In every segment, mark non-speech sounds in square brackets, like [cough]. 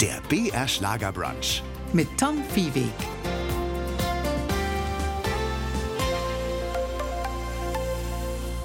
Der BR Schlagerbrunch. mit Tom Viehweg.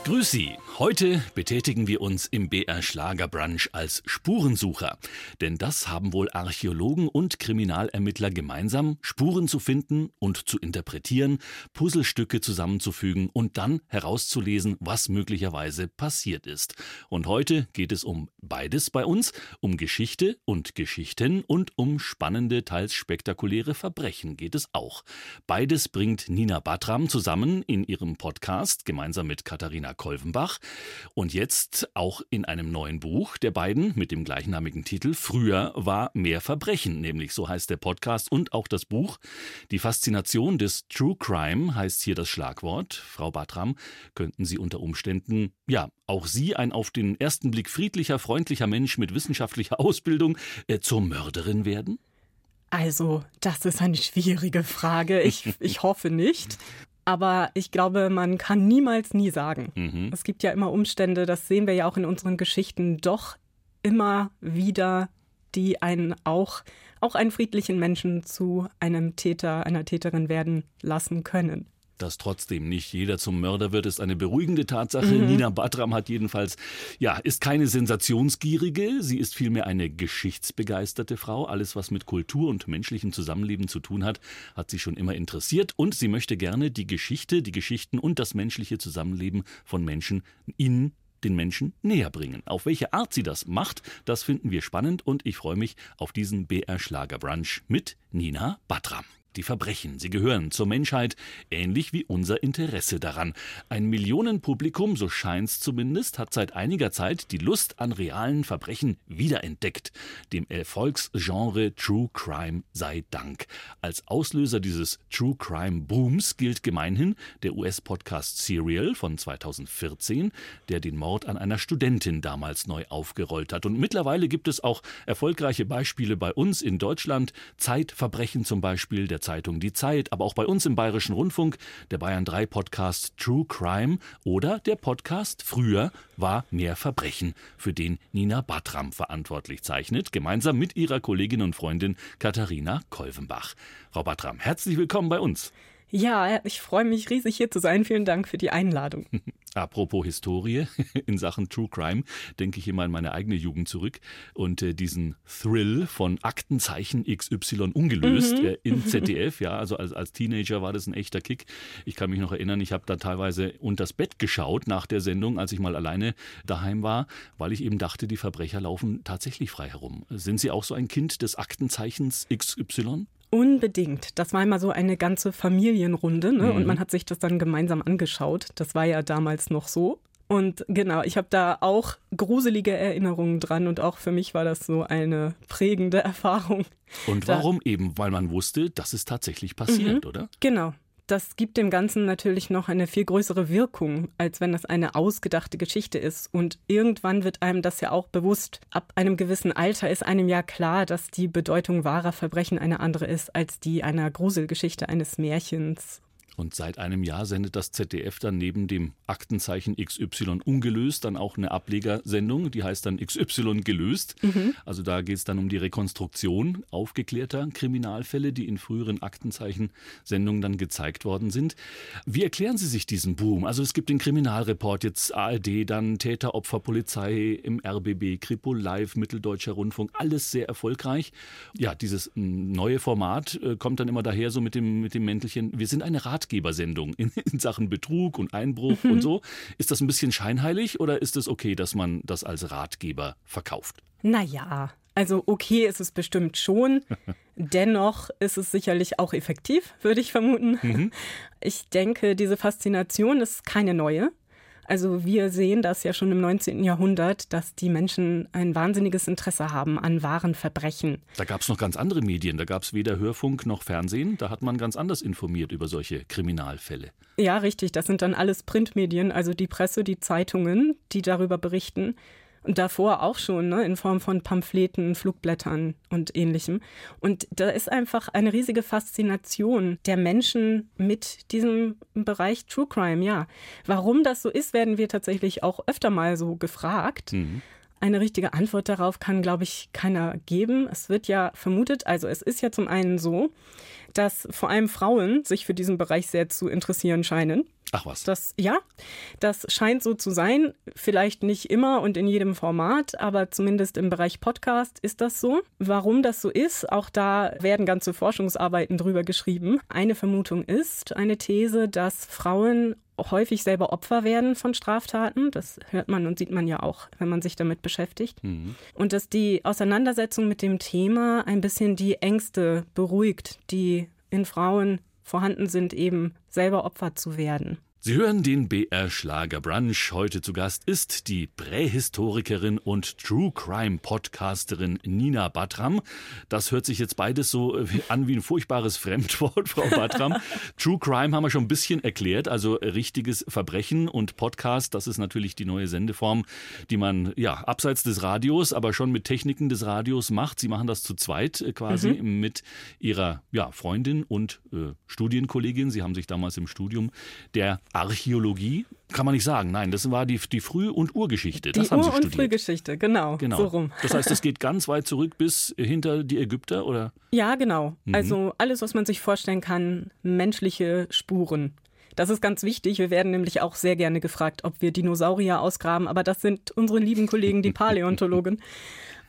Grüß Sie. Heute betätigen wir uns im BR Schlagerbrunch als Spurensucher. Denn das haben wohl Archäologen und Kriminalermittler gemeinsam, Spuren zu finden und zu interpretieren, Puzzlestücke zusammenzufügen und dann herauszulesen, was möglicherweise passiert ist. Und heute geht es um beides bei uns, um Geschichte und Geschichten und um spannende, teils spektakuläre Verbrechen geht es auch. Beides bringt Nina Batram zusammen in ihrem Podcast gemeinsam mit Katharina Kolvenbach und jetzt auch in einem neuen Buch der beiden mit dem gleichnamigen Titel Früher war mehr Verbrechen, nämlich so heißt der Podcast und auch das Buch. Die Faszination des True Crime heißt hier das Schlagwort. Frau Batram, könnten Sie unter Umständen, ja, auch Sie, ein auf den ersten Blick friedlicher, freundlicher Mensch mit wissenschaftlicher [laughs] Ausbildung, äh, zur Mörderin werden? Also, das ist eine schwierige Frage. Ich, ich hoffe nicht. Aber ich glaube, man kann niemals nie sagen. Mhm. Es gibt ja immer Umstände, das sehen wir ja auch in unseren Geschichten, doch immer wieder, die einen auch, auch einen friedlichen Menschen zu einem Täter, einer Täterin werden lassen können. Dass trotzdem nicht jeder zum Mörder wird, ist eine beruhigende Tatsache. Nina Batram hat jedenfalls, ja, ist keine sensationsgierige, sie ist vielmehr eine geschichtsbegeisterte Frau. Alles, was mit Kultur und menschlichem Zusammenleben zu tun hat, hat sie schon immer interessiert und sie möchte gerne die Geschichte, die Geschichten und das menschliche Zusammenleben von Menschen in den Menschen näher bringen. Auf welche Art sie das macht, das finden wir spannend und ich freue mich auf diesen BR Schlagerbrunch mit Nina Batram. Die Verbrechen, sie gehören zur Menschheit, ähnlich wie unser Interesse daran. Ein Millionenpublikum, so scheint's zumindest, hat seit einiger Zeit die Lust an realen Verbrechen wiederentdeckt. Dem Erfolgsgenre True Crime sei Dank. Als Auslöser dieses True Crime Booms gilt gemeinhin der US-Podcast Serial von 2014, der den Mord an einer Studentin damals neu aufgerollt hat. Und mittlerweile gibt es auch erfolgreiche Beispiele bei uns in Deutschland. Zeitverbrechen zum Beispiel der Zeitung Die Zeit, aber auch bei uns im Bayerischen Rundfunk, der Bayern 3 Podcast True Crime oder der Podcast Früher war mehr Verbrechen, für den Nina Batram verantwortlich zeichnet, gemeinsam mit ihrer Kollegin und Freundin Katharina Kolvenbach. Frau Batram, herzlich willkommen bei uns. Ja, ich freue mich riesig hier zu sein. Vielen Dank für die Einladung. [laughs] Apropos Historie [laughs] in Sachen True Crime, denke ich immer an meine eigene Jugend zurück und äh, diesen Thrill von Aktenzeichen XY ungelöst äh, im [laughs] ZDF. Ja, also als, als Teenager war das ein echter Kick. Ich kann mich noch erinnern, ich habe da teilweise unters Bett geschaut nach der Sendung, als ich mal alleine daheim war, weil ich eben dachte, die Verbrecher laufen tatsächlich frei herum. Sind Sie auch so ein Kind des Aktenzeichens XY? Unbedingt. Das war immer so eine ganze Familienrunde ne? Mhm. und man hat sich das dann gemeinsam angeschaut. Das war ja damals noch so. Und genau, ich habe da auch gruselige Erinnerungen dran und auch für mich war das so eine prägende [laughs] Erfahrung. Und Da- warum eben? Weil man wusste, dass es tatsächlich passiert, oder? Genau. Das gibt dem Ganzen natürlich noch eine viel größere Wirkung, als wenn das eine ausgedachte Geschichte ist. Und irgendwann wird einem das ja auch bewusst. Ab einem gewissen Alter ist einem ja klar, dass die Bedeutung wahrer Verbrechen eine andere ist als die einer Gruselgeschichte eines Märchens. Und seit einem Jahr sendet das ZDF dann neben dem Aktenzeichen XY ungelöst dann auch eine Ablegersendung, die heißt dann XY gelöst. Also da geht es dann um die Rekonstruktion aufgeklärter Kriminalfälle, die in früheren Aktenzeichen-Sendungen dann gezeigt worden sind. Wie erklären Sie sich diesen Boom? Also es gibt den Kriminalreport, jetzt ARD, dann Täter, Opfer, Polizei im RBB, Kripo Live, Mitteldeutscher Rundfunk, alles sehr erfolgreich. Ja, dieses mm, neue Format äh, kommt dann immer daher so mit dem, mit dem Mäntelchen, wir sind eine Ratgebersendung in, [laughs] in Sachen Betrug und Einbruch und so. Ist das ein bisschen scheinheilig oder ist es okay, dass man das als Ratgeber verkauft? Naja, also okay ist es bestimmt schon. [laughs] Dennoch ist es sicherlich auch effektiv, würde ich vermuten. Ich denke, diese Faszination ist keine neue. Also wir sehen das ja schon im 19. Jahrhundert, dass die Menschen ein wahnsinniges Interesse haben an wahren Verbrechen. Da gab es noch ganz andere Medien, da gab es weder Hörfunk noch Fernsehen, da hat man ganz anders informiert über solche Kriminalfälle. Ja, richtig, das sind dann alles Printmedien, also die Presse, die Zeitungen, die darüber berichten. Und davor auch schon, ne, in Form von Pamphleten, Flugblättern und ähnlichem. Und da ist einfach eine riesige Faszination der Menschen mit diesem Bereich True Crime, ja. Warum das so ist, werden wir tatsächlich auch öfter mal so gefragt. Eine richtige Antwort darauf kann, glaube ich, keiner geben. Es wird ja vermutet, also es ist ja zum einen so, dass vor allem Frauen sich für diesen Bereich sehr zu interessieren scheinen. Ach was. Das, ja, das scheint so zu sein. Vielleicht nicht immer und in jedem Format, aber zumindest im Bereich Podcast ist das so. Warum das so ist, auch da werden ganze Forschungsarbeiten drüber geschrieben. Eine Vermutung ist eine These, dass Frauen häufig selber Opfer werden von Straftaten. Das hört man und sieht man ja auch, wenn man sich damit beschäftigt. Mhm. Und dass die Auseinandersetzung mit dem Thema ein bisschen die Ängste beruhigt, die in Frauen vorhanden sind, eben selber Opfer zu werden. Sie hören den BR Schlager Brunch. Heute zu Gast ist die Prähistorikerin und True Crime Podcasterin Nina Batram. Das hört sich jetzt beides so äh, an wie ein furchtbares Fremdwort, [laughs] Frau Batram. True Crime haben wir schon ein bisschen erklärt, also richtiges Verbrechen und Podcast, das ist natürlich die neue Sendeform, die man ja abseits des Radios, aber schon mit Techniken des Radios macht. Sie machen das zu zweit äh, quasi mhm. mit ihrer ja, Freundin und äh, Studienkollegin. Sie haben sich damals im Studium der Archäologie kann man nicht sagen. Nein, das war die, die Früh- und Urgeschichte. Die das haben Ur- Sie und Frühgeschichte, genau, genau. So rum. Das heißt, es [laughs] geht ganz weit zurück bis hinter die Ägypter, oder? Ja, genau. Mhm. Also alles, was man sich vorstellen kann, menschliche Spuren. Das ist ganz wichtig. Wir werden nämlich auch sehr gerne gefragt, ob wir Dinosaurier ausgraben, aber das sind unsere lieben Kollegen, die [laughs] Paläontologen.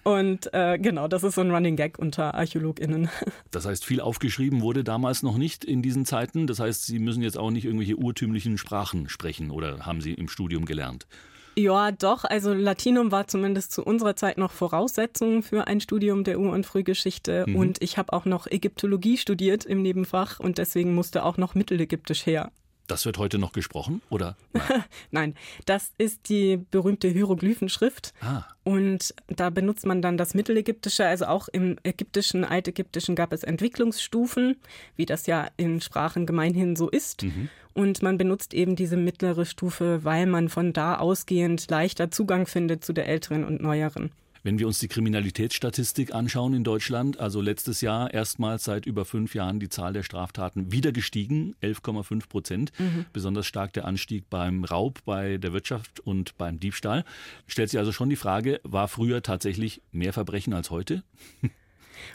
Und äh, genau, das ist so ein Running Gag unter ArchäologInnen. [laughs] Das heißt, viel aufgeschrieben wurde damals noch nicht in diesen Zeiten. Das heißt, Sie müssen jetzt auch nicht irgendwelche urtümlichen Sprachen sprechen oder haben Sie im Studium gelernt? Ja, doch. Also Latinum war zumindest zu unserer Zeit noch Voraussetzung für ein Studium der Ur- und Frühgeschichte. Mhm. Und ich habe auch noch Ägyptologie studiert im Nebenfach und deswegen musste auch noch Mittelägyptisch her. Das wird heute noch gesprochen, oder? Nein, [laughs] Nein das ist die berühmte Hieroglyphenschrift. Ah. Und da benutzt man dann das Mittelägyptische. Also auch im ägyptischen, altägyptischen gab es Entwicklungsstufen, wie das ja in Sprachen gemeinhin so ist. Mhm. Und man benutzt eben diese mittlere Stufe, weil man von da ausgehend leichter Zugang findet zu der älteren und neueren. Wenn wir uns die Kriminalitätsstatistik anschauen in Deutschland, also letztes Jahr erstmals seit über fünf Jahren die Zahl der Straftaten wieder gestiegen, 11,5 Prozent. Mhm. Besonders stark der Anstieg beim Raub, bei der Wirtschaft und beim Diebstahl. Stellt sich also schon die Frage, war früher tatsächlich mehr Verbrechen als heute? [laughs]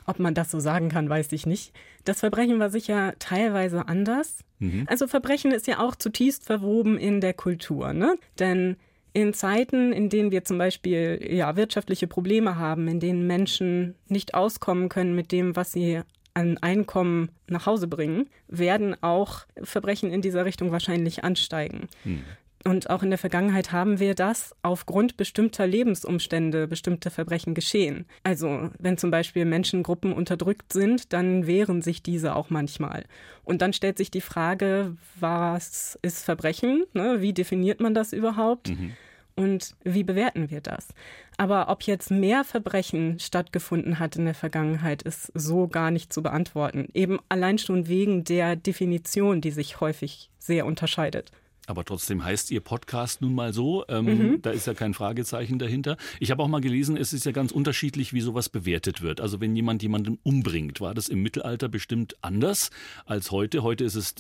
Ob man das so sagen kann, weiß ich nicht. Das Verbrechen war sicher teilweise anders. Mhm. Also Verbrechen ist ja auch zutiefst verwoben in der Kultur, ne? Denn in Zeiten, in denen wir zum Beispiel ja, wirtschaftliche Probleme haben, in denen Menschen nicht auskommen können mit dem, was sie an Einkommen nach Hause bringen, werden auch Verbrechen in dieser Richtung wahrscheinlich ansteigen. Hm. Und auch in der Vergangenheit haben wir das aufgrund bestimmter Lebensumstände, bestimmte Verbrechen geschehen. Also wenn zum Beispiel Menschengruppen unterdrückt sind, dann wehren sich diese auch manchmal. Und dann stellt sich die Frage, was ist Verbrechen? Ne? Wie definiert man das überhaupt? Mhm. Und wie bewerten wir das? Aber ob jetzt mehr Verbrechen stattgefunden hat in der Vergangenheit, ist so gar nicht zu beantworten. Eben allein schon wegen der Definition, die sich häufig sehr unterscheidet. Aber trotzdem heißt Ihr Podcast nun mal so. Ähm, mhm. Da ist ja kein Fragezeichen dahinter. Ich habe auch mal gelesen, es ist ja ganz unterschiedlich, wie sowas bewertet wird. Also wenn jemand jemanden umbringt, war das im Mittelalter bestimmt anders als heute. Heute ist es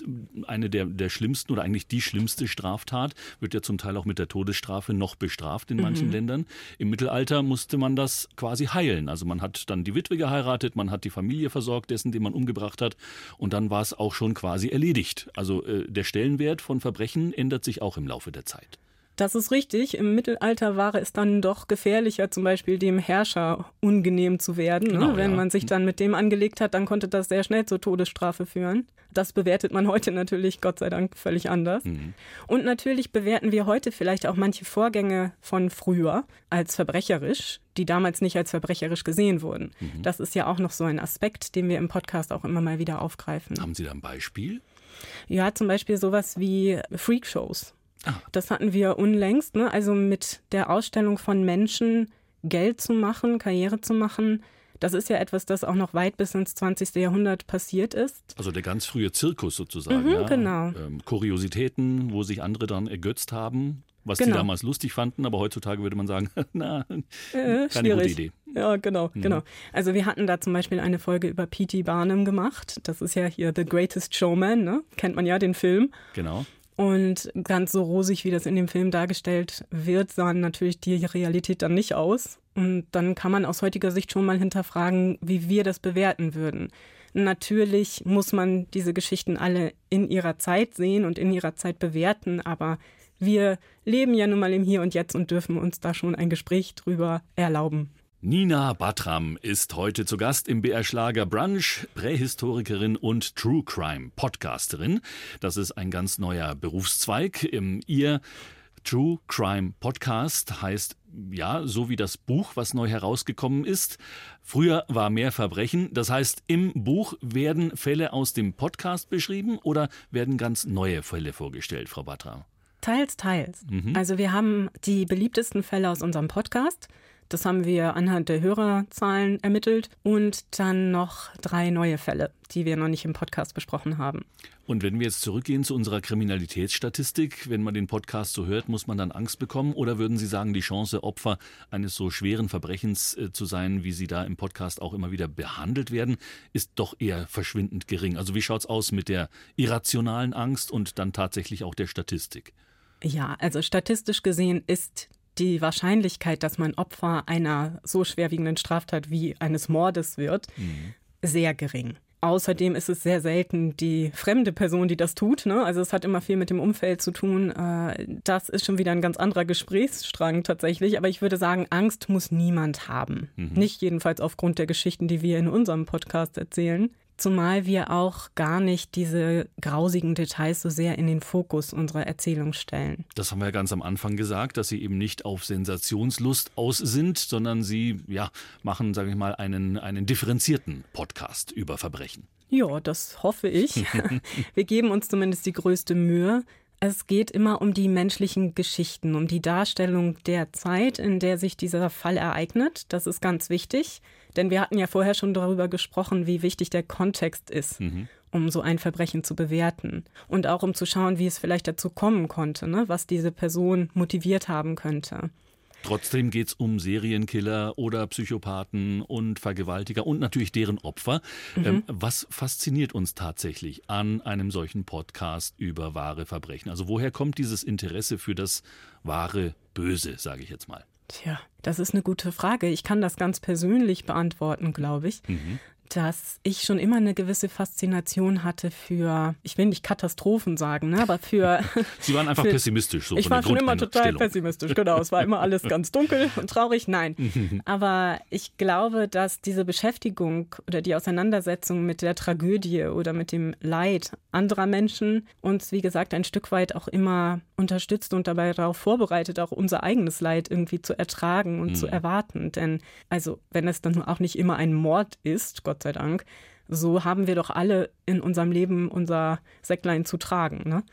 eine der, der schlimmsten oder eigentlich die schlimmste Straftat. Wird ja zum Teil auch mit der Todesstrafe noch bestraft in manchen mhm. Ländern. Im Mittelalter musste man das quasi heilen. Also man hat dann die Witwe geheiratet, man hat die Familie versorgt, dessen, den man umgebracht hat. Und dann war es auch schon quasi erledigt. Also äh, der Stellenwert von Verbrechen ändert sich auch im Laufe der Zeit. Das ist richtig. Im Mittelalter war es dann doch gefährlicher, zum Beispiel dem Herrscher ungenehm zu werden. Ne? Genau, ne? Wenn ja. man sich dann mit dem angelegt hat, dann konnte das sehr schnell zur Todesstrafe führen. Das bewertet man [laughs] heute natürlich, Gott sei Dank, völlig anders. Mhm. Und natürlich bewerten wir heute vielleicht auch manche Vorgänge von früher als verbrecherisch, die damals nicht als verbrecherisch gesehen wurden. Mhm. Das ist ja auch noch so ein Aspekt, den wir im Podcast auch immer mal wieder aufgreifen. Haben Sie da ein Beispiel? Ja, zum Beispiel sowas wie Freakshows. Ah. Das hatten wir unlängst, ne? also mit der Ausstellung von Menschen Geld zu machen, Karriere zu machen. Das ist ja etwas, das auch noch weit bis ins 20. Jahrhundert passiert ist. Also der ganz frühe Zirkus sozusagen. Mhm, ja? Genau. Ähm, Kuriositäten, wo sich andere dann ergötzt haben was genau. die damals lustig fanden, aber heutzutage würde man sagen, [laughs] na, äh, keine schwierig. gute Idee. Ja, genau, mhm. genau. Also wir hatten da zum Beispiel eine Folge über P.T. Barnum gemacht. Das ist ja hier The Greatest Showman, ne? Kennt man ja den Film. Genau. Und ganz so rosig, wie das in dem Film dargestellt wird, sah natürlich die Realität dann nicht aus. Und dann kann man aus heutiger Sicht schon mal hinterfragen, wie wir das bewerten würden. Natürlich muss man diese Geschichten alle in ihrer Zeit sehen und in ihrer Zeit bewerten, aber wir leben ja nun mal im Hier und Jetzt und dürfen uns da schon ein Gespräch drüber erlauben. Nina Batram ist heute zu Gast im BR Schlager Brunch, Prähistorikerin und True Crime Podcasterin. Das ist ein ganz neuer Berufszweig. Ihr True Crime Podcast heißt ja, so wie das Buch, was neu herausgekommen ist. Früher war mehr Verbrechen. Das heißt, im Buch werden Fälle aus dem Podcast beschrieben oder werden ganz neue Fälle vorgestellt, Frau Batram? Teils, teils. Mhm. Also wir haben die beliebtesten Fälle aus unserem Podcast. Das haben wir anhand der Hörerzahlen ermittelt und dann noch drei neue Fälle, die wir noch nicht im Podcast besprochen haben. Und wenn wir jetzt zurückgehen zu unserer Kriminalitätsstatistik, wenn man den Podcast so hört, muss man dann Angst bekommen? Oder würden Sie sagen, die Chance, Opfer eines so schweren Verbrechens äh, zu sein, wie Sie da im Podcast auch immer wieder behandelt werden, ist doch eher verschwindend gering? Also wie schaut es aus mit der irrationalen Angst und dann tatsächlich auch der Statistik? Ja, also statistisch gesehen ist die Wahrscheinlichkeit, dass man Opfer einer so schwerwiegenden Straftat wie eines Mordes wird, mhm. sehr gering. Außerdem ist es sehr selten die fremde Person, die das tut. Ne? Also es hat immer viel mit dem Umfeld zu tun. Äh, das ist schon wieder ein ganz anderer Gesprächsstrang tatsächlich. Aber ich würde sagen, Angst muss niemand haben. Mhm. Nicht jedenfalls aufgrund der Geschichten, die wir in unserem Podcast erzählen. Zumal wir auch gar nicht diese grausigen Details so sehr in den Fokus unserer Erzählung stellen. Das haben wir ja ganz am Anfang gesagt, dass Sie eben nicht auf Sensationslust aus sind, sondern Sie ja, machen, sage ich mal, einen, einen differenzierten Podcast über Verbrechen. Ja, das hoffe ich. [laughs] wir geben uns zumindest die größte Mühe. Es geht immer um die menschlichen Geschichten, um die Darstellung der Zeit, in der sich dieser Fall ereignet. Das ist ganz wichtig. Denn wir hatten ja vorher schon darüber gesprochen, wie wichtig der Kontext ist, mhm. um so ein Verbrechen zu bewerten. Und auch um zu schauen, wie es vielleicht dazu kommen konnte, ne? was diese Person motiviert haben könnte. Trotzdem geht es um Serienkiller oder Psychopathen und Vergewaltiger und natürlich deren Opfer. Mhm. Ähm, was fasziniert uns tatsächlich an einem solchen Podcast über wahre Verbrechen? Also woher kommt dieses Interesse für das wahre Böse, sage ich jetzt mal? Tja, das ist eine gute Frage. Ich kann das ganz persönlich beantworten, glaube ich. Mhm dass ich schon immer eine gewisse Faszination hatte für, ich will nicht Katastrophen sagen, ne, aber für. [laughs] Sie waren einfach für, pessimistisch. So ich war schon immer total pessimistisch, genau. Es war immer alles ganz dunkel und traurig. Nein. [laughs] aber ich glaube, dass diese Beschäftigung oder die Auseinandersetzung mit der Tragödie oder mit dem Leid anderer Menschen uns, wie gesagt, ein Stück weit auch immer unterstützt und dabei darauf vorbereitet, auch unser eigenes Leid irgendwie zu ertragen und mhm. zu erwarten. Denn, also, wenn es dann auch nicht immer ein Mord ist, Gott sei Dank, so haben wir doch alle in unserem Leben unser Säcklein zu tragen. Ne?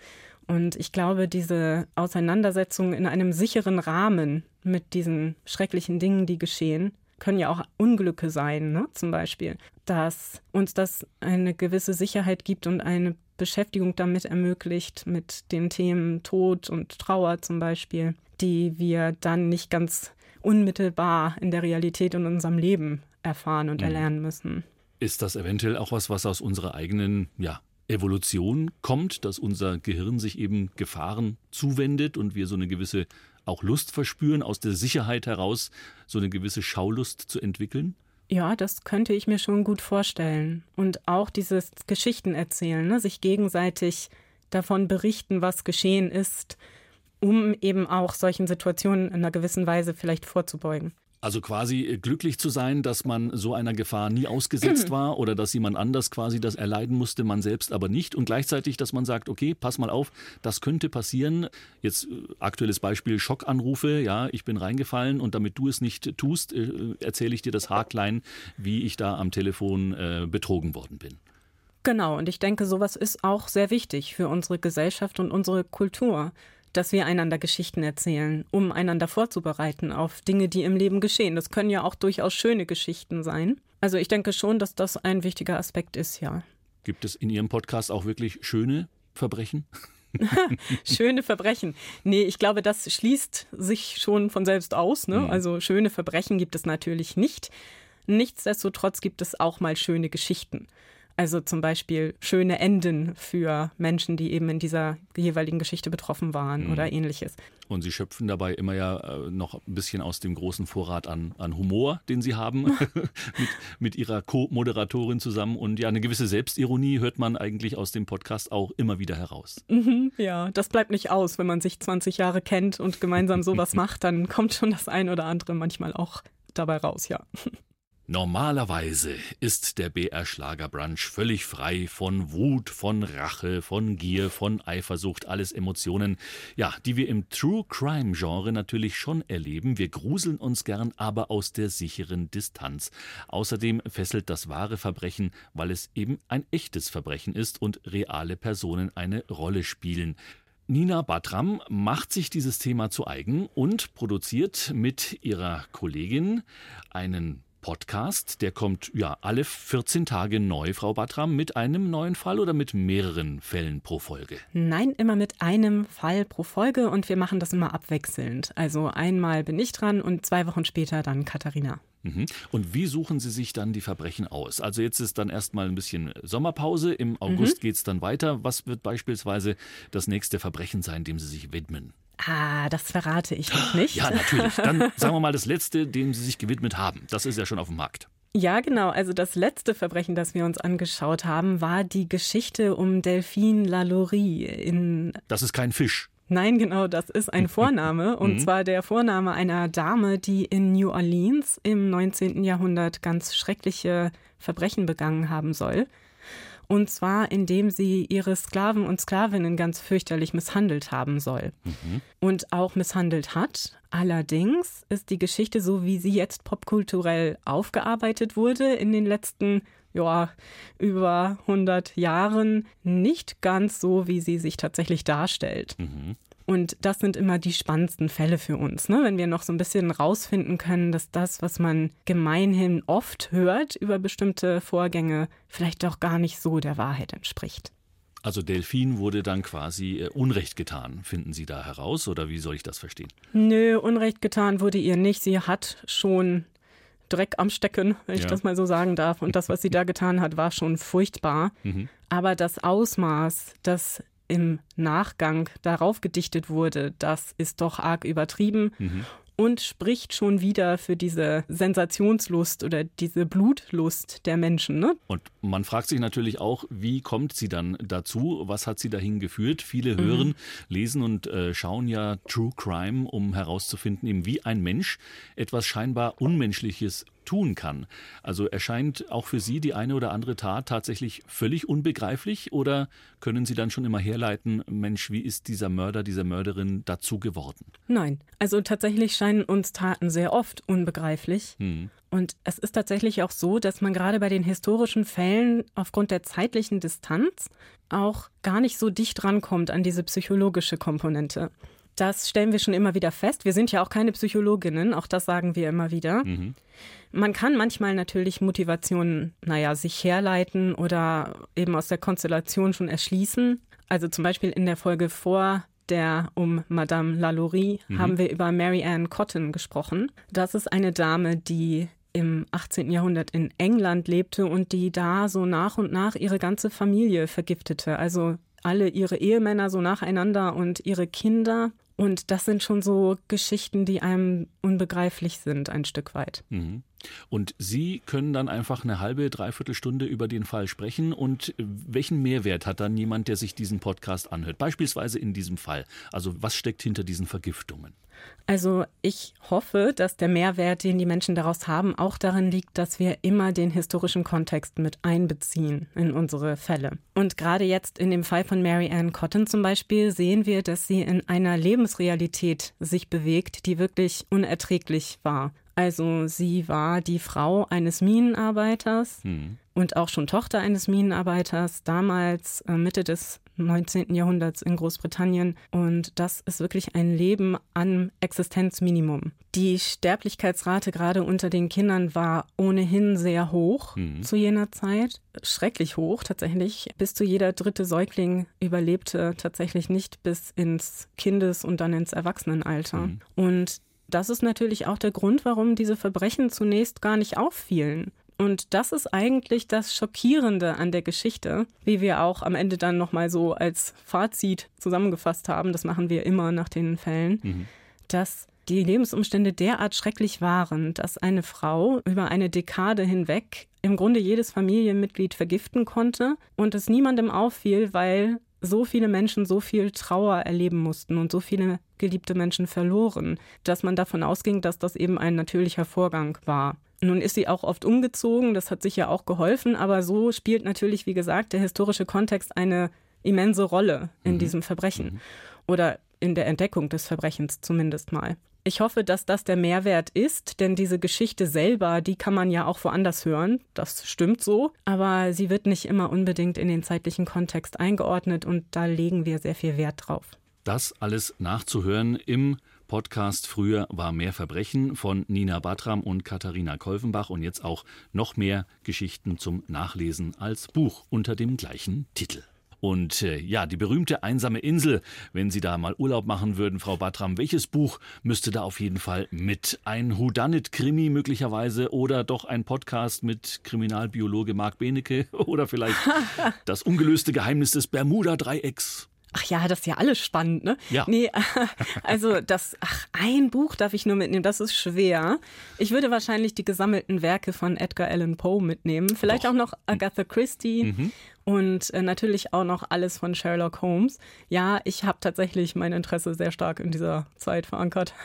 Und ich glaube, diese Auseinandersetzung in einem sicheren Rahmen mit diesen schrecklichen Dingen, die geschehen, können ja auch Unglücke sein, ne? zum Beispiel, dass uns das eine gewisse Sicherheit gibt und eine Beschäftigung damit ermöglicht, mit den Themen Tod und Trauer zum Beispiel, die wir dann nicht ganz unmittelbar in der Realität und in unserem Leben erfahren und mhm. erlernen müssen. Ist das eventuell auch was, was aus unserer eigenen ja, Evolution kommt, dass unser Gehirn sich eben Gefahren zuwendet und wir so eine gewisse auch Lust verspüren, aus der Sicherheit heraus so eine gewisse Schaulust zu entwickeln? Ja, das könnte ich mir schon gut vorstellen. Und auch dieses Geschichten erzählen, ne? sich gegenseitig davon berichten, was geschehen ist, um eben auch solchen Situationen in einer gewissen Weise vielleicht vorzubeugen. Also quasi äh, glücklich zu sein, dass man so einer Gefahr nie ausgesetzt [clears throat] war oder dass jemand anders quasi das erleiden musste, man selbst aber nicht. Und gleichzeitig, dass man sagt, okay, pass mal auf, das könnte passieren. Jetzt äh, aktuelles Beispiel Schockanrufe, ja, ich bin reingefallen und damit du es nicht tust, äh, erzähle ich dir das Haarklein, wie ich da am Telefon äh, betrogen worden bin. Genau, und ich denke, sowas ist auch sehr wichtig für unsere Gesellschaft und unsere Kultur dass wir einander Geschichten erzählen, um einander vorzubereiten auf Dinge, die im Leben geschehen. Das können ja auch durchaus schöne Geschichten sein. Also ich denke schon, dass das ein wichtiger Aspekt ist, ja. Gibt es in Ihrem Podcast auch wirklich schöne Verbrechen? [laughs] schöne Verbrechen. Nee, ich glaube, das schließt sich schon von selbst aus. Ne? Mhm. Also schöne Verbrechen gibt es natürlich nicht. Nichtsdestotrotz gibt es auch mal schöne Geschichten. Also zum Beispiel schöne Enden für Menschen, die eben in dieser jeweiligen Geschichte betroffen waren mhm. oder ähnliches. Und Sie schöpfen dabei immer ja äh, noch ein bisschen aus dem großen Vorrat an, an Humor, den Sie haben, [laughs] [laughs] mit, mit Ihrer Co-Moderatorin zusammen. Und ja, eine gewisse Selbstironie hört man eigentlich aus dem Podcast auch immer wieder heraus. Mhm, ja, das bleibt nicht aus. Wenn man sich 20 Jahre kennt und gemeinsam sowas [laughs] macht, dann kommt schon das ein oder andere manchmal auch dabei raus, ja. Normalerweise ist der BR Schlagerbrunch völlig frei von Wut, von Rache, von Gier, von Eifersucht, alles Emotionen, ja, die wir im True Crime Genre natürlich schon erleben. Wir gruseln uns gern, aber aus der sicheren Distanz. Außerdem fesselt das wahre Verbrechen, weil es eben ein echtes Verbrechen ist und reale Personen eine Rolle spielen. Nina Batram macht sich dieses Thema zu eigen und produziert mit ihrer Kollegin einen Podcast. Der kommt ja alle 14 Tage neu, Frau Batram, mit einem neuen Fall oder mit mehreren Fällen pro Folge? Nein, immer mit einem Fall pro Folge und wir machen das immer abwechselnd. Also einmal bin ich dran und zwei Wochen später dann Katharina. Mhm. Und wie suchen Sie sich dann die Verbrechen aus? Also jetzt ist dann erstmal ein bisschen Sommerpause, im August mhm. geht es dann weiter. Was wird beispielsweise das nächste Verbrechen sein, dem Sie sich widmen? Ah, das verrate ich noch nicht. Ja, natürlich. Dann [laughs] sagen wir mal das letzte, dem Sie sich gewidmet haben. Das ist ja schon auf dem Markt. Ja, genau. Also das letzte Verbrechen, das wir uns angeschaut haben, war die Geschichte um Delphine Lalaurie in. Das ist kein Fisch. Nein, genau, das ist ein [laughs] Vorname. und mhm. zwar der Vorname einer Dame, die in New Orleans im 19. Jahrhundert ganz schreckliche Verbrechen begangen haben soll. Und zwar, indem sie ihre Sklaven und Sklavinnen ganz fürchterlich misshandelt haben soll. Mhm. Und auch misshandelt hat. Allerdings ist die Geschichte, so wie sie jetzt popkulturell aufgearbeitet wurde, in den letzten ja, über 100 Jahren nicht ganz so, wie sie sich tatsächlich darstellt. Mhm. Und das sind immer die spannendsten Fälle für uns, ne? wenn wir noch so ein bisschen rausfinden können, dass das, was man gemeinhin oft hört über bestimmte Vorgänge, vielleicht doch gar nicht so der Wahrheit entspricht. Also Delphine wurde dann quasi äh, Unrecht getan, finden Sie da heraus oder wie soll ich das verstehen? Nö, Unrecht getan wurde ihr nicht. Sie hat schon Dreck am Stecken, wenn ja. ich das mal so sagen darf. Und das, was sie da [laughs] getan hat, war schon furchtbar. Mhm. Aber das Ausmaß, das im Nachgang darauf gedichtet wurde, das ist doch arg übertrieben. Mhm und spricht schon wieder für diese Sensationslust oder diese Blutlust der Menschen. Ne? Und man fragt sich natürlich auch, wie kommt sie dann dazu? Was hat sie dahin geführt? Viele mhm. hören, lesen und äh, schauen ja True Crime, um herauszufinden, eben wie ein Mensch etwas scheinbar Unmenschliches tun kann. Also erscheint auch für Sie die eine oder andere Tat tatsächlich völlig unbegreiflich oder können Sie dann schon immer herleiten, Mensch, wie ist dieser Mörder, diese Mörderin dazu geworden? Nein, also tatsächlich scheinen uns Taten sehr oft unbegreiflich. Hm. Und es ist tatsächlich auch so, dass man gerade bei den historischen Fällen aufgrund der zeitlichen Distanz auch gar nicht so dicht rankommt an diese psychologische Komponente. Das stellen wir schon immer wieder fest. Wir sind ja auch keine Psychologinnen, auch das sagen wir immer wieder. Mhm. Man kann manchmal natürlich Motivationen, naja, sich herleiten oder eben aus der Konstellation schon erschließen. Also zum Beispiel in der Folge vor der um Madame Lalaurie mhm. haben wir über Mary Ann Cotton gesprochen. Das ist eine Dame, die im 18. Jahrhundert in England lebte und die da so nach und nach ihre ganze Familie vergiftete. Also alle ihre Ehemänner so nacheinander und ihre Kinder. Und das sind schon so Geschichten, die einem unbegreiflich sind, ein Stück weit. Mhm. Und Sie können dann einfach eine halbe, dreiviertel Stunde über den Fall sprechen. Und welchen Mehrwert hat dann jemand, der sich diesen Podcast anhört? Beispielsweise in diesem Fall. Also was steckt hinter diesen Vergiftungen? Also ich hoffe, dass der Mehrwert, den die Menschen daraus haben, auch darin liegt, dass wir immer den historischen Kontext mit einbeziehen in unsere Fälle. Und gerade jetzt in dem Fall von Mary Ann Cotton zum Beispiel sehen wir, dass sie in einer Lebensrealität sich bewegt, die wirklich unerträglich war. Also sie war die Frau eines Minenarbeiters mhm. und auch schon Tochter eines Minenarbeiters, damals äh, Mitte des 19. Jahrhunderts in Großbritannien. Und das ist wirklich ein Leben am Existenzminimum. Die Sterblichkeitsrate gerade unter den Kindern war ohnehin sehr hoch mhm. zu jener Zeit. Schrecklich hoch tatsächlich. Bis zu jeder dritte Säugling überlebte tatsächlich nicht bis ins Kindes- und dann ins Erwachsenenalter. Mhm. Und das ist natürlich auch der Grund, warum diese Verbrechen zunächst gar nicht auffielen. Und das ist eigentlich das Schockierende an der Geschichte, wie wir auch am Ende dann nochmal so als Fazit zusammengefasst haben. Das machen wir immer nach den Fällen, mhm. dass die Lebensumstände derart schrecklich waren, dass eine Frau über eine Dekade hinweg im Grunde jedes Familienmitglied vergiften konnte und es niemandem auffiel, weil so viele Menschen so viel Trauer erleben mussten und so viele geliebte Menschen verloren, dass man davon ausging, dass das eben ein natürlicher Vorgang war. Nun ist sie auch oft umgezogen, das hat sicher auch geholfen, aber so spielt natürlich, wie gesagt, der historische Kontext eine immense Rolle in mhm. diesem Verbrechen mhm. oder in der Entdeckung des Verbrechens zumindest mal. Ich hoffe, dass das der Mehrwert ist, denn diese Geschichte selber, die kann man ja auch woanders hören. Das stimmt so. Aber sie wird nicht immer unbedingt in den zeitlichen Kontext eingeordnet und da legen wir sehr viel Wert drauf. Das alles nachzuhören im Podcast Früher war mehr Verbrechen von Nina Batram und Katharina Kolfenbach und jetzt auch noch mehr Geschichten zum Nachlesen als Buch unter dem gleichen Titel. Und äh, ja, die berühmte einsame Insel, wenn Sie da mal Urlaub machen würden, Frau Batram, welches Buch müsste da auf jeden Fall mit? Ein Houdanit-Krimi möglicherweise oder doch ein Podcast mit Kriminalbiologe Marc Benecke [laughs] oder vielleicht [laughs] das ungelöste Geheimnis des Bermuda-Dreiecks? Ach ja, das ist ja alles spannend, ne? Ja. Nee, [laughs] also das, ach, ein Buch darf ich nur mitnehmen, das ist schwer. Ich würde wahrscheinlich die gesammelten Werke von Edgar Allan Poe mitnehmen. Vielleicht Doch. auch noch Agatha Christie mhm. und äh, natürlich auch noch alles von Sherlock Holmes. Ja, ich habe tatsächlich mein Interesse sehr stark in dieser Zeit verankert. [laughs]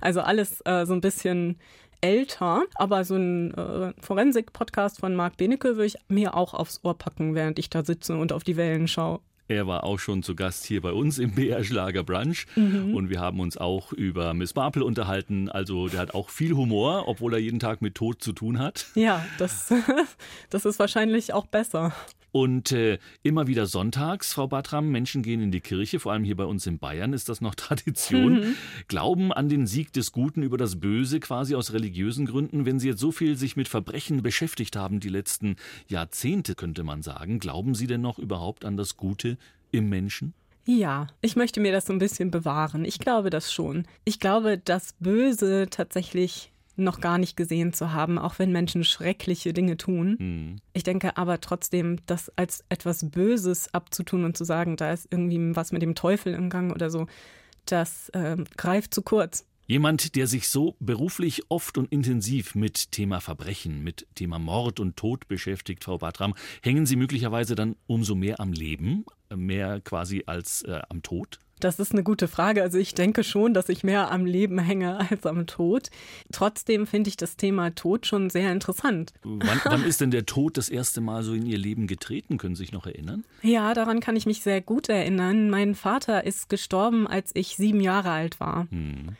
Also alles äh, so ein bisschen älter, aber so ein äh, Forensik-Podcast von Marc Benecke würde ich mir auch aufs Ohr packen, während ich da sitze und auf die Wellen schaue. Er war auch schon zu Gast hier bei uns im BR Schlager Brunch mhm. und wir haben uns auch über Miss Marple unterhalten. Also der hat auch viel Humor, obwohl er jeden Tag mit Tod zu tun hat. Ja, das, [laughs] das ist wahrscheinlich auch besser. Und äh, immer wieder sonntags, Frau Bartram, Menschen gehen in die Kirche, vor allem hier bei uns in Bayern ist das noch [laughs] Tradition, mhm. glauben an den Sieg des Guten über das Böse quasi aus religiösen Gründen. Wenn Sie jetzt so viel sich mit Verbrechen beschäftigt haben, die letzten Jahrzehnte, könnte man sagen, glauben Sie denn noch überhaupt an das Gute im Menschen? Ja, ich möchte mir das so ein bisschen bewahren. Ich glaube das schon. Ich glaube, dass Böse tatsächlich noch gar nicht gesehen zu haben, auch wenn Menschen schreckliche Dinge tun. Mhm. Ich denke aber trotzdem, das als etwas Böses abzutun und zu sagen, da ist irgendwie was mit dem Teufel im Gang oder so, das äh, greift zu kurz. Jemand, der sich so beruflich oft und intensiv mit Thema Verbrechen, mit Thema Mord und Tod beschäftigt, Frau Bartram, hängen Sie möglicherweise dann umso mehr am Leben, mehr quasi als äh, am Tod? Das ist eine gute Frage. Also ich denke schon, dass ich mehr am Leben hänge [laughs] als am Tod. Trotzdem finde ich das Thema Tod schon sehr interessant. Wann, [laughs] wann, ist denn der Tod das erste Mal so in Ihr Leben getreten? Können Sie sich noch erinnern? Ja, daran kann ich mich sehr gut erinnern. Mein Vater ist gestorben, als ich sieben Jahre alt war. Hm.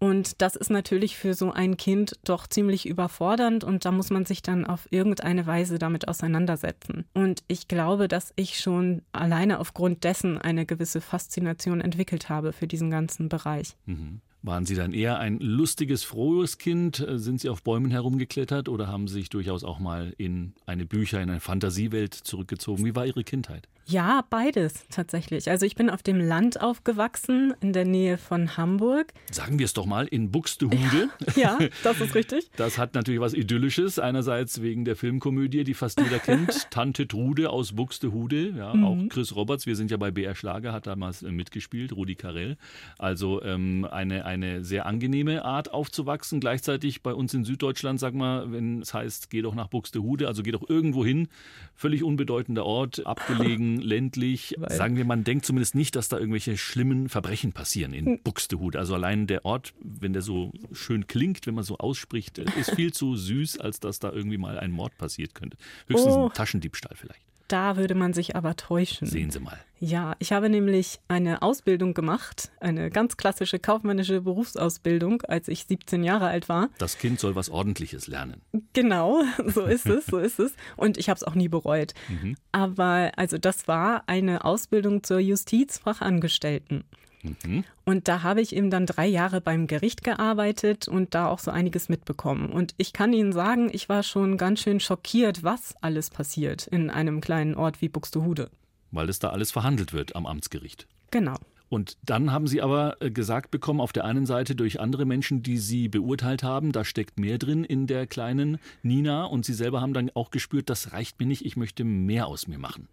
Und das ist natürlich für so ein Kind doch ziemlich überfordernd und da muss man sich dann auf irgendeine Weise damit auseinandersetzen. Und ich glaube, dass ich schon alleine aufgrund dessen eine gewisse Faszination entwickelt habe für diesen ganzen Bereich. Mhm. Waren Sie dann eher ein lustiges, frohes Kind? Sind Sie auf Bäumen herumgeklettert oder haben Sie sich durchaus auch mal in eine Bücher, in eine Fantasiewelt zurückgezogen? Wie war Ihre Kindheit? Ja, beides tatsächlich. Also ich bin auf dem Land aufgewachsen, in der Nähe von Hamburg. Sagen wir es doch mal, in Buxtehude. [laughs] Ja, ja, das ist richtig. [laughs] Das hat natürlich was Idyllisches. Einerseits wegen der Filmkomödie, die fast jeder [laughs] kennt. Tante Trude aus Buxtehude. Ja, mhm. Auch Chris Roberts, wir sind ja bei BR Schlager, hat damals äh, mitgespielt, Rudi Carell. Also ähm, eine, eine sehr angenehme Art aufzuwachsen. Gleichzeitig bei uns in Süddeutschland, sag mal, wenn es heißt, geh doch nach Buxtehude, also geh doch irgendwo hin. Völlig unbedeutender Ort, abgelegen [laughs] ländlich. Weil Sagen wir, man denkt zumindest nicht, dass da irgendwelche schlimmen Verbrechen passieren in hm. Buxtehude. Also allein der Ort, wenn der so schön klingt, wenn man so ausspricht, ist viel zu süß, als dass da irgendwie mal ein Mord passiert könnte. Höchstens oh. ein Taschendiebstahl vielleicht. Da würde man sich aber täuschen. Sehen Sie mal. Ja, ich habe nämlich eine Ausbildung gemacht, eine ganz klassische kaufmännische Berufsausbildung, als ich 17 Jahre alt war. Das Kind soll was Ordentliches lernen. Genau, [laughs] so ist es, so ist es. Und ich habe es auch nie bereut. Mhm. Aber also das war eine Ausbildung zur Justizfachangestellten. Mhm. Und da habe ich eben dann drei Jahre beim Gericht gearbeitet und da auch so einiges mitbekommen. Und ich kann Ihnen sagen, ich war schon ganz schön schockiert, was alles passiert in einem kleinen Ort wie Buxtehude. Weil es da alles verhandelt wird am Amtsgericht. Genau. Und dann haben Sie aber äh, gesagt bekommen, auf der einen Seite durch andere Menschen, die Sie beurteilt haben, da steckt mehr drin in der kleinen Nina. Und Sie selber haben dann auch gespürt, das reicht mir nicht, ich möchte mehr aus mir machen.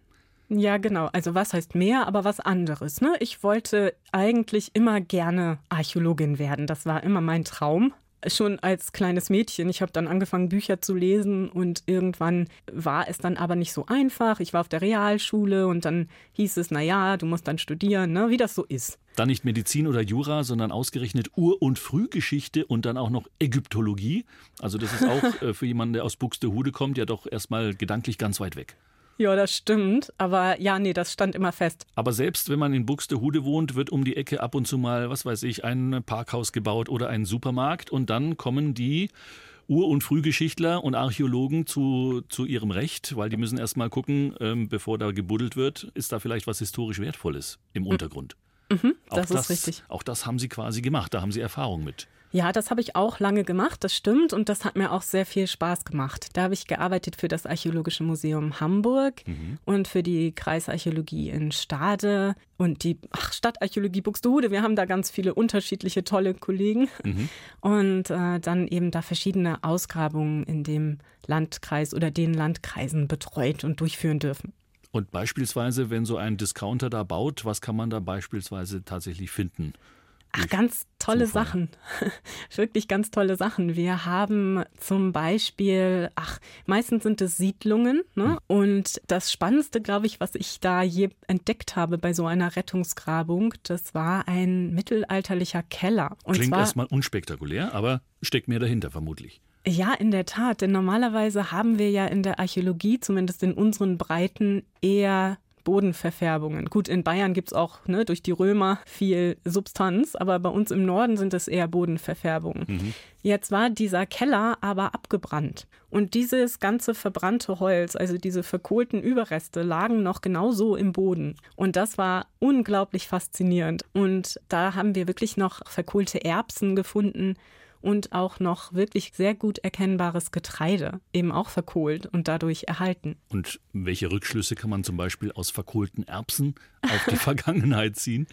Ja, genau. Also was heißt mehr, aber was anderes. Ne? Ich wollte eigentlich immer gerne Archäologin werden. Das war immer mein Traum schon als kleines Mädchen. Ich habe dann angefangen, Bücher zu lesen und irgendwann war es dann aber nicht so einfach. Ich war auf der Realschule und dann hieß es, na ja, du musst dann studieren, ne? wie das so ist. Dann nicht Medizin oder Jura, sondern ausgerechnet Ur- und Frühgeschichte und dann auch noch Ägyptologie. Also das ist auch [laughs] äh, für jemanden, der aus Buxtehude kommt, ja doch erstmal gedanklich ganz weit weg. Ja, das stimmt. Aber ja, nee, das stand immer fest. Aber selbst wenn man in Buxtehude wohnt, wird um die Ecke ab und zu mal, was weiß ich, ein Parkhaus gebaut oder ein Supermarkt. Und dann kommen die Ur- und Frühgeschichtler und Archäologen zu, zu ihrem Recht, weil die müssen erst mal gucken, ähm, bevor da gebuddelt wird, ist da vielleicht was historisch Wertvolles im hm. Untergrund. Mhm, das auch ist richtig. Auch das haben sie quasi gemacht, da haben sie Erfahrung mit. Ja, das habe ich auch lange gemacht, das stimmt. Und das hat mir auch sehr viel Spaß gemacht. Da habe ich gearbeitet für das Archäologische Museum Hamburg mhm. und für die Kreisarchäologie in Stade und die ach, Stadtarchäologie Buxtehude. Wir haben da ganz viele unterschiedliche tolle Kollegen. Mhm. Und äh, dann eben da verschiedene Ausgrabungen in dem Landkreis oder den Landkreisen betreut und durchführen dürfen. Und beispielsweise, wenn so ein Discounter da baut, was kann man da beispielsweise tatsächlich finden? Ach, ganz tolle. Sachen. [laughs] Wirklich ganz tolle Sachen. Wir haben zum Beispiel, ach, meistens sind es Siedlungen. Ne? Hm. Und das Spannendste, glaube ich, was ich da je entdeckt habe bei so einer Rettungsgrabung, das war ein mittelalterlicher Keller. Und Klingt erstmal unspektakulär, aber steckt mehr dahinter vermutlich. Ja, in der Tat. Denn normalerweise haben wir ja in der Archäologie, zumindest in unseren Breiten, eher Bodenverfärbungen. Gut, in Bayern gibt es auch ne, durch die Römer viel Substanz, aber bei uns im Norden sind es eher Bodenverfärbungen. Mhm. Jetzt war dieser Keller aber abgebrannt. Und dieses ganze verbrannte Holz, also diese verkohlten Überreste, lagen noch genauso im Boden. Und das war unglaublich faszinierend. Und da haben wir wirklich noch verkohlte Erbsen gefunden und auch noch wirklich sehr gut erkennbares Getreide, eben auch verkohlt und dadurch erhalten. Und welche Rückschlüsse kann man zum Beispiel aus verkohlten Erbsen auf die [laughs] Vergangenheit ziehen?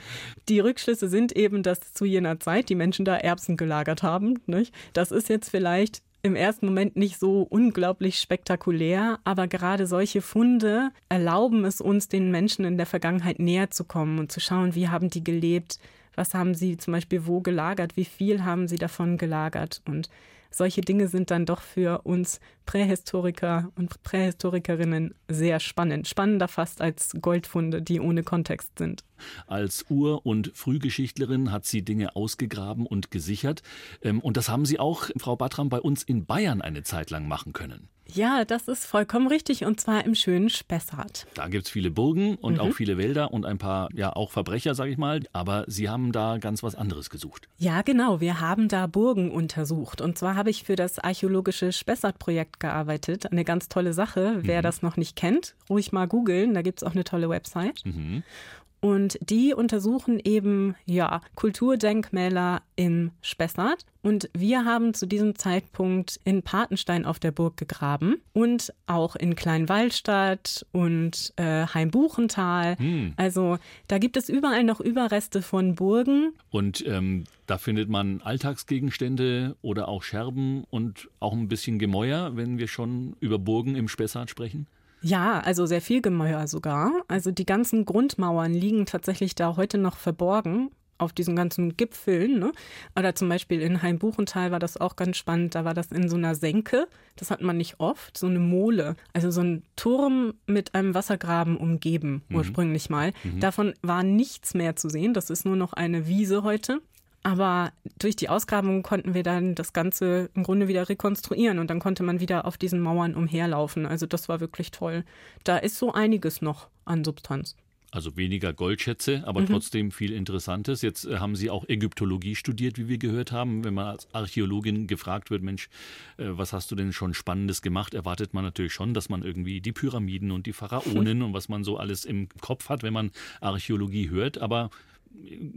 Die Rückschlüsse sind eben, dass zu jener Zeit die Menschen da Erbsen gelagert haben. Nicht? Das ist jetzt vielleicht im ersten Moment nicht so unglaublich spektakulär, aber gerade solche Funde erlauben es uns, den Menschen in der Vergangenheit näher zu kommen und zu schauen, wie haben die gelebt, was haben Sie zum Beispiel wo gelagert? Wie viel haben Sie davon gelagert? Und solche Dinge sind dann doch für uns Prähistoriker und Prähistorikerinnen sehr spannend. Spannender fast als Goldfunde, die ohne Kontext sind. Als Ur- und Frühgeschichtlerin hat sie Dinge ausgegraben und gesichert. Ähm, und das haben Sie auch, Frau Batram, bei uns in Bayern eine Zeit lang machen können. Ja, das ist vollkommen richtig und zwar im schönen Spessart. Da gibt es viele Burgen und mhm. auch viele Wälder und ein paar, ja, auch Verbrecher, sage ich mal. Aber Sie haben da ganz was anderes gesucht. Ja, genau. Wir haben da Burgen untersucht. Und zwar habe ich für das archäologische Spessart-Projekt gearbeitet. Eine ganz tolle Sache. Wer mhm. das noch nicht kennt, ruhig mal googeln. Da gibt es auch eine tolle Website. Mhm. Und die untersuchen eben ja Kulturdenkmäler im Spessart. Und wir haben zu diesem Zeitpunkt in Patenstein auf der Burg gegraben und auch in Kleinwallstadt und äh, Heimbuchental. Hm. Also da gibt es überall noch Überreste von Burgen. Und ähm, da findet man Alltagsgegenstände oder auch Scherben und auch ein bisschen Gemäuer, wenn wir schon über Burgen im Spessart sprechen. Ja, also sehr viel Gemäuer sogar. Also die ganzen Grundmauern liegen tatsächlich da heute noch verborgen auf diesen ganzen Gipfeln. Ne? Oder zum Beispiel in Heimbuchental war das auch ganz spannend. Da war das in so einer Senke. Das hat man nicht oft. So eine Mole. Also so ein Turm mit einem Wassergraben umgeben, mhm. ursprünglich mal. Mhm. Davon war nichts mehr zu sehen. Das ist nur noch eine Wiese heute. Aber durch die Ausgrabung konnten wir dann das Ganze im Grunde wieder rekonstruieren und dann konnte man wieder auf diesen Mauern umherlaufen. Also das war wirklich toll. Da ist so einiges noch an Substanz. Also weniger Goldschätze, aber mhm. trotzdem viel Interessantes. Jetzt äh, haben Sie auch Ägyptologie studiert, wie wir gehört haben. Wenn man als Archäologin gefragt wird, Mensch, äh, was hast du denn schon Spannendes gemacht, erwartet man natürlich schon, dass man irgendwie die Pyramiden und die Pharaonen [laughs] und was man so alles im Kopf hat, wenn man Archäologie hört. Aber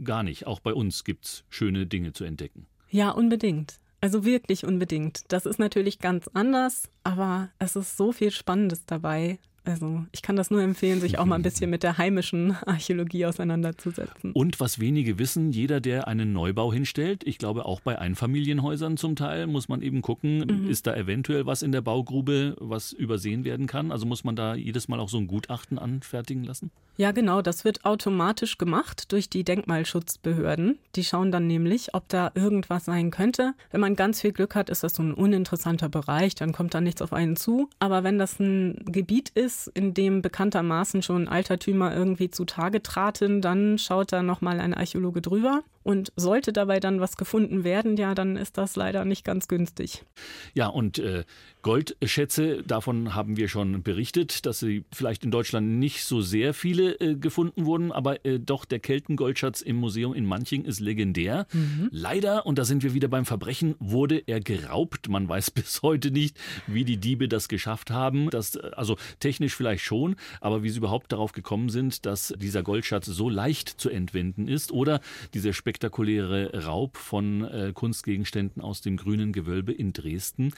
gar nicht. Auch bei uns gibt es schöne Dinge zu entdecken. Ja, unbedingt. Also wirklich unbedingt. Das ist natürlich ganz anders, aber es ist so viel Spannendes dabei. Also ich kann das nur empfehlen, sich auch mal ein bisschen [laughs] mit der heimischen Archäologie auseinanderzusetzen. Und was wenige wissen, jeder, der einen Neubau hinstellt, ich glaube auch bei Einfamilienhäusern zum Teil, muss man eben gucken, mhm. ist da eventuell was in der Baugrube, was übersehen werden kann? Also muss man da jedes Mal auch so ein Gutachten anfertigen lassen? Ja, genau, das wird automatisch gemacht durch die Denkmalschutzbehörden. Die schauen dann nämlich, ob da irgendwas sein könnte. Wenn man ganz viel Glück hat, ist das so ein uninteressanter Bereich, dann kommt da nichts auf einen zu. Aber wenn das ein Gebiet ist, in dem bekanntermaßen schon Altertümer irgendwie zutage traten, dann schaut da nochmal ein Archäologe drüber. Und sollte dabei dann was gefunden werden, ja, dann ist das leider nicht ganz günstig. Ja, und äh, Goldschätze, davon haben wir schon berichtet, dass sie vielleicht in Deutschland nicht so sehr viele äh, gefunden wurden, aber äh, doch der Keltengoldschatz im Museum in Manching ist legendär. Mhm. Leider, und da sind wir wieder beim Verbrechen, wurde er geraubt. Man weiß [laughs] bis heute nicht, wie die Diebe das geschafft haben. Das, äh, also technisch vielleicht schon, aber wie sie überhaupt darauf gekommen sind, dass dieser Goldschatz so leicht zu entwenden ist oder dieser spektakuläre Raub von äh, Kunstgegenständen aus dem grünen Gewölbe in Dresden.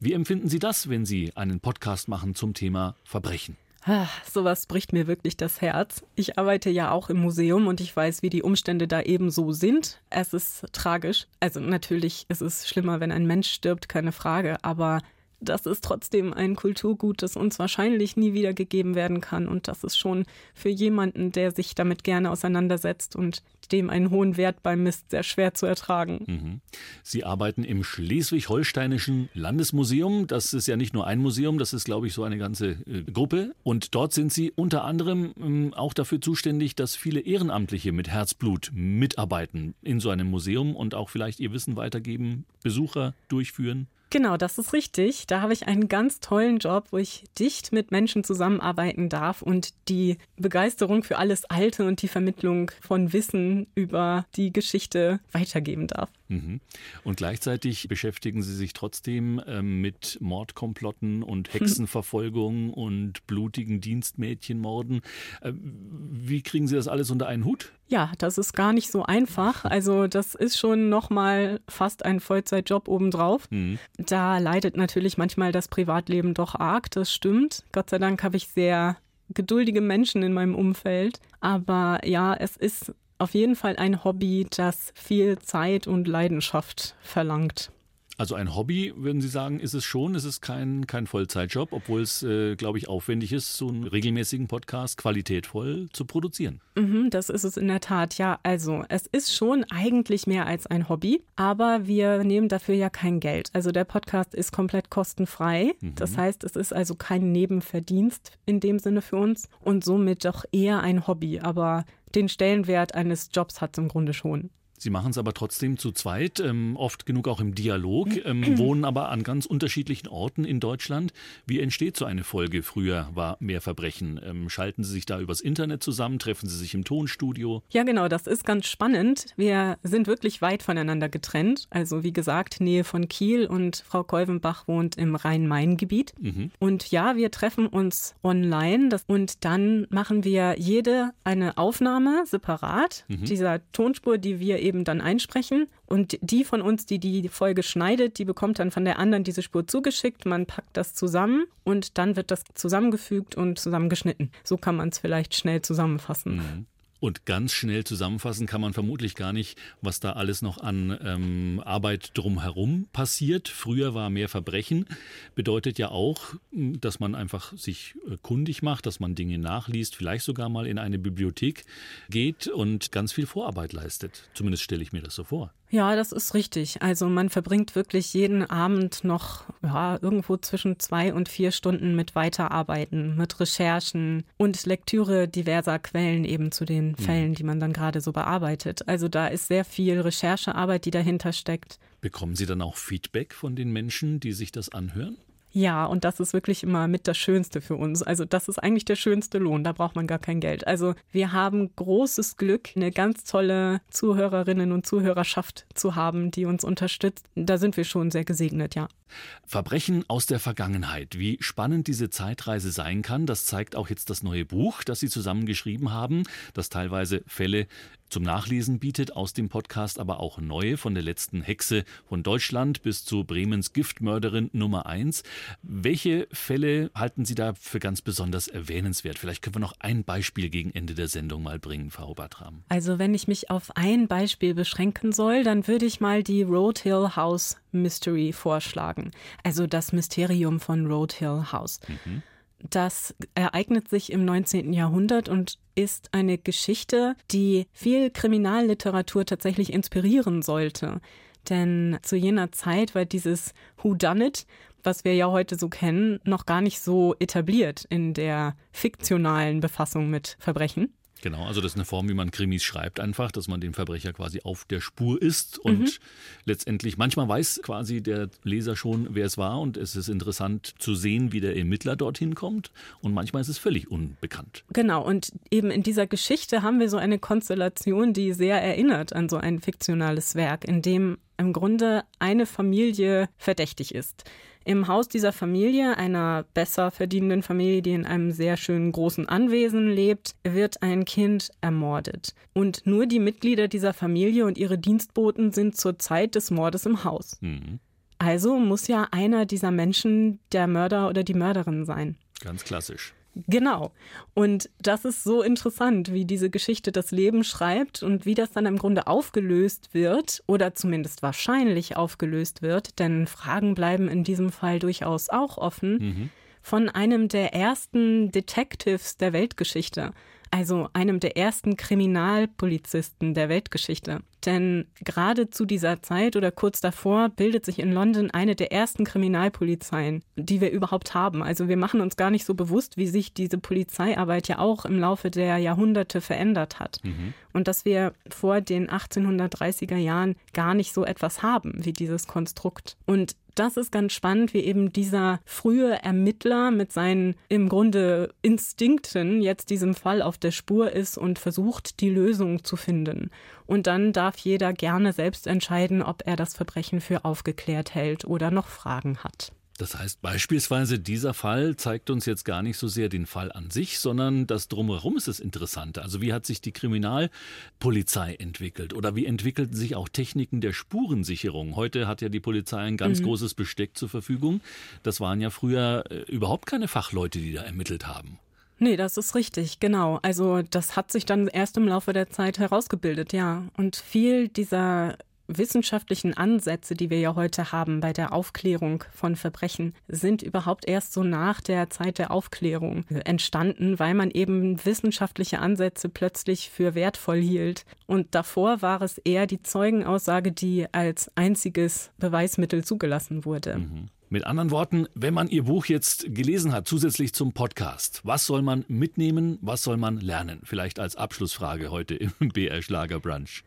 Wie empfinden finden Sie das, wenn Sie einen Podcast machen zum Thema Verbrechen? Ah, sowas bricht mir wirklich das Herz. Ich arbeite ja auch im Museum und ich weiß, wie die Umstände da eben so sind. Es ist tragisch. Also natürlich ist es schlimmer, wenn ein Mensch stirbt, keine Frage. Aber das ist trotzdem ein Kulturgut, das uns wahrscheinlich nie wieder gegeben werden kann. Und das ist schon für jemanden, der sich damit gerne auseinandersetzt und dem einen hohen Wert beimisst, sehr schwer zu ertragen. Mhm. Sie arbeiten im Schleswig-Holsteinischen Landesmuseum. Das ist ja nicht nur ein Museum, das ist, glaube ich, so eine ganze äh, Gruppe. Und dort sind Sie unter anderem ähm, auch dafür zuständig, dass viele Ehrenamtliche mit Herzblut mitarbeiten in so einem Museum und auch vielleicht ihr Wissen weitergeben, Besucher durchführen. Genau, das ist richtig. Da habe ich einen ganz tollen Job, wo ich dicht mit Menschen zusammenarbeiten darf und die Begeisterung für alles Alte und die Vermittlung von Wissen über die Geschichte weitergeben darf. Mhm. Und gleichzeitig beschäftigen Sie sich trotzdem ähm, mit Mordkomplotten und Hexenverfolgung und blutigen Dienstmädchenmorden. Äh, wie kriegen Sie das alles unter einen Hut? Ja, das ist gar nicht so einfach. [laughs] Also das ist schon noch mal fast ein Vollzeitjob obendrauf. Mhm. Da leidet natürlich manchmal das Privatleben doch arg, das stimmt. Gott sei Dank habe ich sehr geduldige Menschen in meinem Umfeld. Aber ja, es ist auf jeden Fall ein Hobby, das viel Zeit und Leidenschaft verlangt. Also ein Hobby, würden Sie sagen, ist es schon. Es ist kein, kein Vollzeitjob, obwohl es, äh, glaube ich, aufwendig ist, so einen regelmäßigen Podcast qualitätvoll zu produzieren. Mhm, das ist es in der Tat, ja. Also es ist schon eigentlich mehr als ein Hobby, aber wir nehmen dafür ja kein Geld. Also der Podcast ist komplett kostenfrei. Mhm. Das heißt, es ist also kein Nebenverdienst in dem Sinne für uns und somit doch eher ein Hobby. Aber den Stellenwert eines Jobs hat es im Grunde schon. Sie machen es aber trotzdem zu zweit, ähm, oft genug auch im Dialog, ähm, [clears throat] wohnen aber an ganz unterschiedlichen Orten in Deutschland. Wie entsteht so eine Folge? Früher war mehr Verbrechen. Ähm, schalten Sie sich da übers Internet zusammen? Treffen Sie sich im Tonstudio? Ja, genau, das ist ganz spannend. Wir sind wirklich weit voneinander getrennt. Also wie gesagt, Nähe von Kiel und Frau Kolvenbach wohnt im Rhein-Main-Gebiet. Mhm. Und ja, wir treffen uns online das, und dann machen wir jede eine Aufnahme separat mhm. dieser Tonspur, die wir eben dann einsprechen. Und die von uns, die die Folge schneidet, die bekommt dann von der anderen diese Spur zugeschickt. Man packt das zusammen und dann wird das zusammengefügt und zusammengeschnitten. So kann man es vielleicht schnell zusammenfassen. Mhm. Und ganz schnell zusammenfassen kann man vermutlich gar nicht, was da alles noch an ähm, Arbeit drumherum passiert. Früher war mehr Verbrechen, bedeutet ja auch, hm, dass man einfach sich äh, kundig macht, dass man Dinge nachliest, vielleicht sogar mal in eine Bibliothek geht und ganz viel Vorarbeit leistet. Zumindest stelle ich mir das so vor. Ja, das ist richtig. Also man verbringt wirklich jeden Abend noch ja, irgendwo zwischen zwei und vier Stunden mit Weiterarbeiten, mit Recherchen und Lektüre diverser Quellen eben zu den mhm. Fällen, die man dann gerade so bearbeitet. Also da ist sehr viel Recherchearbeit, die dahinter steckt. Bekommen Sie dann auch Feedback von den Menschen, die sich das anhören? Ja, und das ist wirklich immer mit das Schönste für uns. Also das ist eigentlich der schönste Lohn, da braucht man gar kein Geld. Also wir haben großes Glück, eine ganz tolle Zuhörerinnen und Zuhörerschaft zu haben, die uns unterstützt. Da sind wir schon sehr gesegnet, ja. Verbrechen aus der Vergangenheit. Wie spannend diese Zeitreise sein kann, das zeigt auch jetzt das neue Buch, das Sie zusammen geschrieben haben, das teilweise Fälle zum Nachlesen bietet, aus dem Podcast aber auch neue, von der letzten Hexe von Deutschland bis zu Bremens Giftmörderin Nummer 1. Welche Fälle halten Sie da für ganz besonders erwähnenswert? Vielleicht können wir noch ein Beispiel gegen Ende der Sendung mal bringen, Frau Batram. Also wenn ich mich auf ein Beispiel beschränken soll, dann würde ich mal die Road Hill House Mystery vorschlagen. Also das Mysterium von Road Hill House. Mhm. Das ereignet sich im 19. Jahrhundert und ist eine Geschichte, die viel Kriminalliteratur tatsächlich inspirieren sollte. Denn zu jener Zeit war dieses Who Done It, was wir ja heute so kennen, noch gar nicht so etabliert in der fiktionalen Befassung mit Verbrechen. Genau, also das ist eine Form, wie man Krimis schreibt, einfach, dass man dem Verbrecher quasi auf der Spur ist und mhm. letztendlich, manchmal weiß quasi der Leser schon, wer es war und es ist interessant zu sehen, wie der Ermittler dorthin kommt und manchmal ist es völlig unbekannt. Genau, und eben in dieser Geschichte haben wir so eine Konstellation, die sehr erinnert an so ein fiktionales Werk, in dem im Grunde eine Familie verdächtig ist. Im Haus dieser Familie, einer besser verdienenden Familie, die in einem sehr schönen großen Anwesen lebt, wird ein Kind ermordet. Und nur die Mitglieder dieser Familie und ihre Dienstboten sind zur Zeit des Mordes im Haus. Mhm. Also muss ja einer dieser Menschen der Mörder oder die Mörderin sein. Ganz klassisch. Genau. Und das ist so interessant, wie diese Geschichte das Leben schreibt und wie das dann im Grunde aufgelöst wird oder zumindest wahrscheinlich aufgelöst wird, denn Fragen bleiben in diesem Fall durchaus auch offen, mhm. von einem der ersten Detectives der Weltgeschichte also einem der ersten Kriminalpolizisten der Weltgeschichte. Denn gerade zu dieser Zeit oder kurz davor bildet sich in London eine der ersten Kriminalpolizeien, die wir überhaupt haben. Also wir machen uns gar nicht so bewusst, wie sich diese Polizeiarbeit ja auch im Laufe der Jahrhunderte verändert hat. Mhm. Und dass wir vor den 1830er Jahren gar nicht so etwas haben wie dieses Konstrukt. Und das ist ganz spannend, wie eben dieser frühe Ermittler mit seinen im Grunde Instinkten jetzt diesem Fall auf der Spur ist und versucht, die Lösung zu finden. Und dann darf jeder gerne selbst entscheiden, ob er das Verbrechen für aufgeklärt hält oder noch Fragen hat. Das heißt beispielsweise, dieser Fall zeigt uns jetzt gar nicht so sehr den Fall an sich, sondern das drumherum ist das Interessante. Also wie hat sich die Kriminalpolizei entwickelt oder wie entwickelten sich auch Techniken der Spurensicherung? Heute hat ja die Polizei ein ganz mhm. großes Besteck zur Verfügung. Das waren ja früher äh, überhaupt keine Fachleute, die da ermittelt haben. Nee, das ist richtig, genau. Also das hat sich dann erst im Laufe der Zeit herausgebildet, ja. Und viel dieser wissenschaftlichen Ansätze, die wir ja heute haben bei der Aufklärung von Verbrechen, sind überhaupt erst so nach der Zeit der Aufklärung entstanden, weil man eben wissenschaftliche Ansätze plötzlich für wertvoll hielt. Und davor war es eher die Zeugenaussage, die als einziges Beweismittel zugelassen wurde. Mhm. Mit anderen Worten, wenn man Ihr Buch jetzt gelesen hat, zusätzlich zum Podcast, was soll man mitnehmen, was soll man lernen? Vielleicht als Abschlussfrage heute im [laughs] BR Schlager Brunch.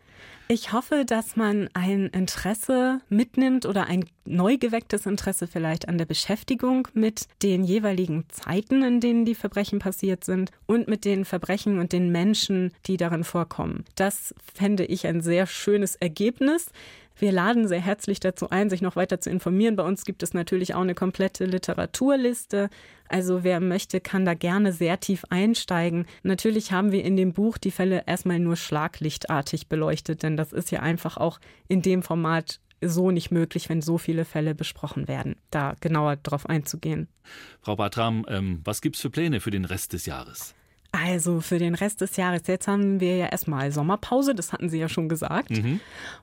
Ich hoffe, dass man ein Interesse mitnimmt oder ein neu gewecktes Interesse vielleicht an der Beschäftigung mit den jeweiligen Zeiten, in denen die Verbrechen passiert sind und mit den Verbrechen und den Menschen, die darin vorkommen. Das fände ich ein sehr schönes Ergebnis. Wir laden sehr herzlich dazu ein, sich noch weiter zu informieren. Bei uns gibt es natürlich auch eine komplette Literaturliste. Also wer möchte, kann da gerne sehr tief einsteigen. Natürlich haben wir in dem Buch die Fälle erstmal nur schlaglichtartig beleuchtet, denn das ist ja einfach auch in dem Format so nicht möglich, wenn so viele Fälle besprochen werden, da genauer drauf einzugehen. Frau Bartram, ähm, was es für Pläne für den Rest des Jahres? Also für den Rest des Jahres, jetzt haben wir ja erstmal Sommerpause, das hatten Sie ja schon gesagt. Mhm.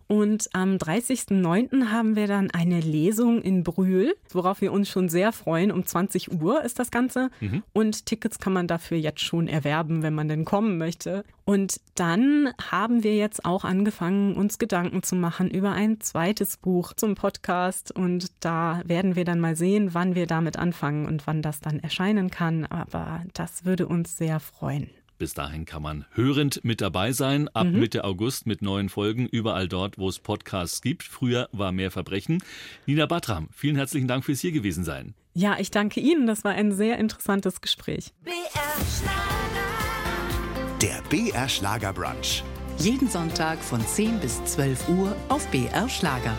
Und am 30.09. haben wir dann eine Lesung in Brühl, worauf wir uns schon sehr freuen. Um 20 Uhr ist das Ganze. Mhm. Und Tickets kann man dafür jetzt schon erwerben, wenn man denn kommen möchte. Und dann haben wir jetzt auch angefangen, uns Gedanken zu machen über ein zweites Buch zum Podcast. Und da werden wir dann mal sehen, wann wir damit anfangen und wann das dann erscheinen kann. Aber das würde uns sehr freuen. Bis dahin kann man hörend mit dabei sein. Ab mhm. Mitte August mit neuen Folgen überall dort, wo es Podcasts gibt. Früher war mehr Verbrechen. Nina Batram, vielen herzlichen Dank fürs hier gewesen sein. Ja, ich danke Ihnen. Das war ein sehr interessantes Gespräch. Der BR Schlager Brunch. Jeden Sonntag von 10 bis 12 Uhr auf BR Schlager.